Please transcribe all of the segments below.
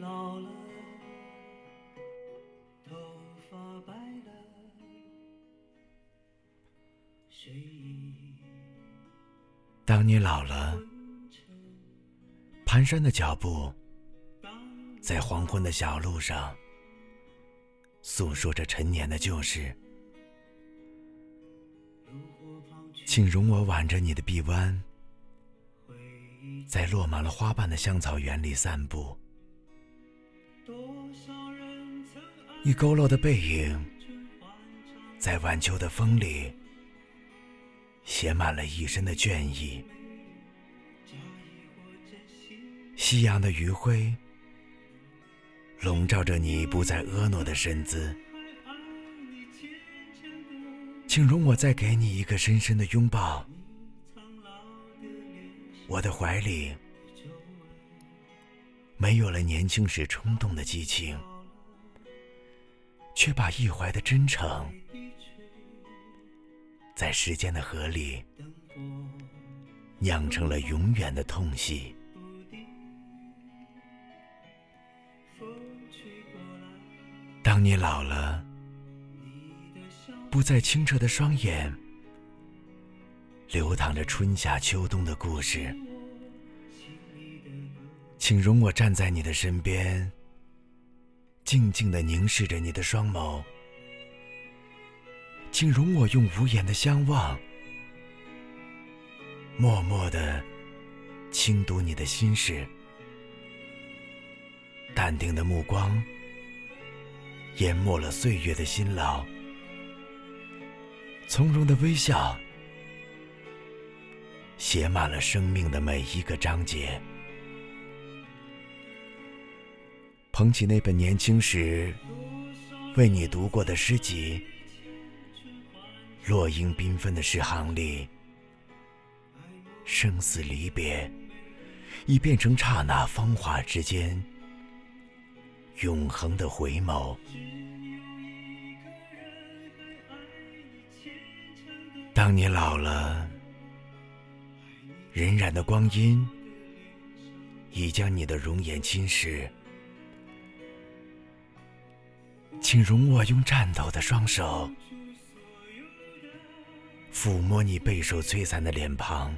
老了，头发白了，当你老了，蹒跚的脚步在黄昏的小路上，诉说着陈年的旧事。请容我挽着你的臂弯，在落满了花瓣的香草园里散步。你佝偻的背影，在晚秋的风里，写满了一身的倦意。夕阳的余晖，笼罩着你不再婀娜的身姿。请容我再给你一个深深的拥抱。我的怀里没有了年轻时冲动的激情，却把一怀的真诚，在时间的河里酿成了永远的痛惜。当你老了。不再清澈的双眼，流淌着春夏秋冬的故事。请容我站在你的身边，静静的凝视着你的双眸。请容我用无言的相望，默默的倾读你的心事。淡定的目光，淹没了岁月的辛劳。从容的微笑，写满了生命的每一个章节。捧起那本年轻时为你读过的诗集，落英缤纷的诗行里，生死离别已变成刹那芳华之间永恒的回眸。当你老了，荏苒的光阴已将你的容颜侵蚀，请容我用颤抖的双手抚摸你备受摧残的脸庞，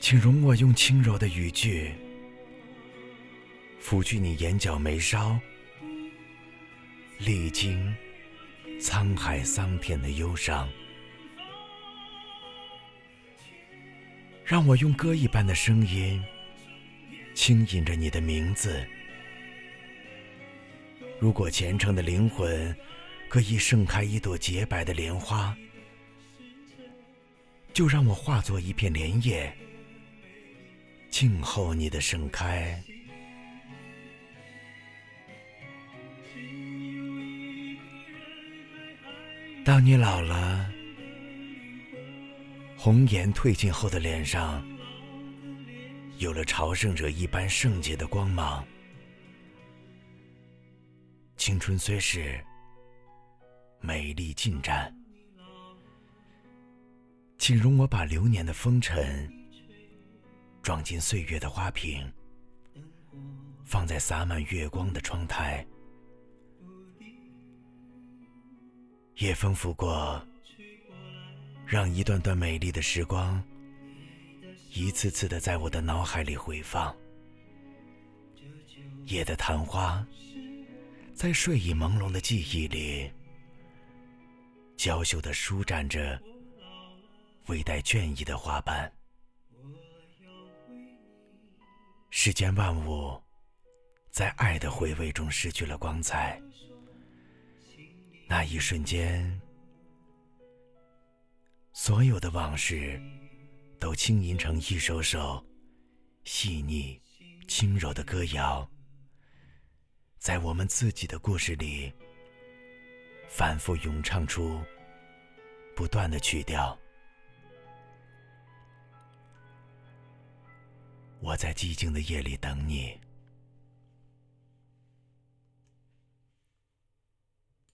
请容我用轻柔的语句抚去你眼角眉梢，历经。沧海桑田的忧伤，让我用歌一般的声音轻吟着你的名字。如果虔诚的灵魂可以盛开一朵洁白的莲花，就让我化作一片莲叶，静候你的盛开。当你老了，红颜褪尽后的脸上，有了朝圣者一般圣洁的光芒。青春虽是美丽进展，请容我把流年的风尘装进岁月的花瓶，放在洒满月光的窗台。也丰富过，让一段段美丽的时光一次次的在我的脑海里回放。夜的昙花，在睡意朦胧的记忆里，娇羞的舒展着微带倦意的花瓣。世间万物，在爱的回味中失去了光彩。那一瞬间，所有的往事都轻吟成一首首细腻、轻柔的歌谣，在我们自己的故事里反复咏唱出不断的曲调。我在寂静的夜里等你。